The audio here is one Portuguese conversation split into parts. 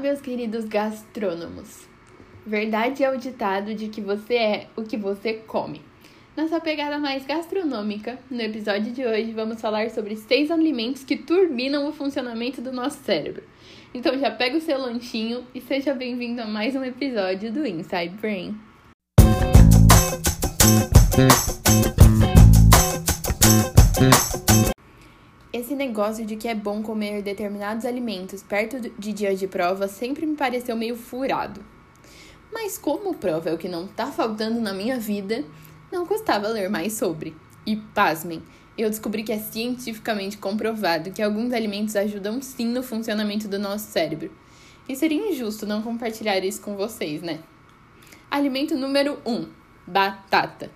meus queridos gastrônomos. Verdade é o ditado de que você é o que você come. Nessa pegada mais gastronômica, no episódio de hoje vamos falar sobre seis alimentos que turbinam o funcionamento do nosso cérebro. Então já pega o seu lanchinho e seja bem-vindo a mais um episódio do Inside Brain. Negócio de que é bom comer determinados alimentos perto de dias de prova sempre me pareceu meio furado. Mas como prova é o que não tá faltando na minha vida, não custava ler mais sobre. E pasmem, eu descobri que é cientificamente comprovado que alguns alimentos ajudam sim no funcionamento do nosso cérebro. E seria injusto não compartilhar isso com vocês, né? Alimento número 1: um, batata.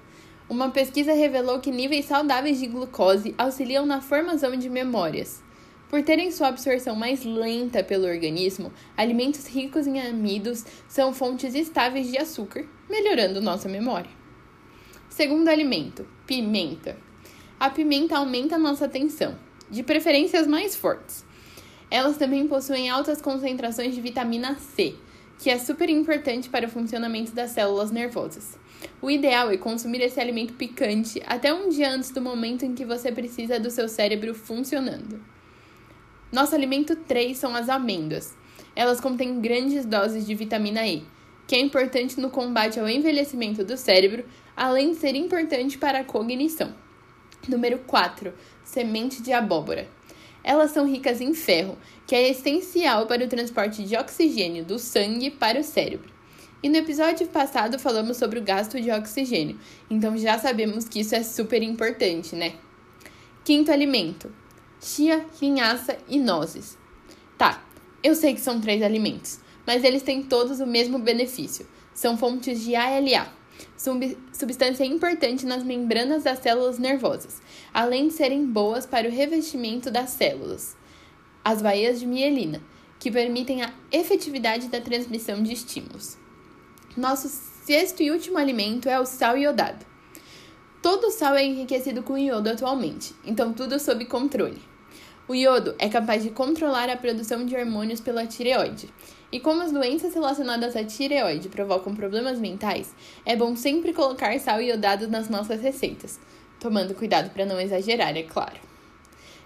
Uma pesquisa revelou que níveis saudáveis de glucose auxiliam na formação de memórias. Por terem sua absorção mais lenta pelo organismo, alimentos ricos em amidos são fontes estáveis de açúcar, melhorando nossa memória. Segundo alimento, pimenta. A pimenta aumenta nossa atenção, de preferência as mais fortes. Elas também possuem altas concentrações de vitamina C, que é super importante para o funcionamento das células nervosas. O ideal é consumir esse alimento picante até um dia antes do momento em que você precisa do seu cérebro funcionando. Nosso alimento 3 são as amêndoas. Elas contêm grandes doses de vitamina E, que é importante no combate ao envelhecimento do cérebro, além de ser importante para a cognição. Número 4. Semente de abóbora. Elas são ricas em ferro, que é essencial para o transporte de oxigênio do sangue para o cérebro. E no episódio passado falamos sobre o gasto de oxigênio, então já sabemos que isso é super importante, né? Quinto alimento: chia, linhaça e nozes. Tá, eu sei que são três alimentos, mas eles têm todos o mesmo benefício. São fontes de ALA, substância importante nas membranas das células nervosas, além de serem boas para o revestimento das células. As baias de mielina, que permitem a efetividade da transmissão de estímulos. Nosso sexto e último alimento é o sal iodado. Todo sal é enriquecido com iodo atualmente, então tudo sob controle. O iodo é capaz de controlar a produção de hormônios pela tireoide. E como as doenças relacionadas à tireoide provocam problemas mentais, é bom sempre colocar sal iodado nas nossas receitas, tomando cuidado para não exagerar, é claro.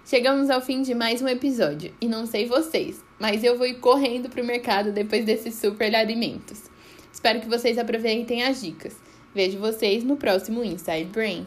Chegamos ao fim de mais um episódio, e não sei vocês, mas eu vou ir correndo pro mercado depois desses super alimentos. Espero que vocês aproveitem as dicas. Vejo vocês no próximo Inside Brain.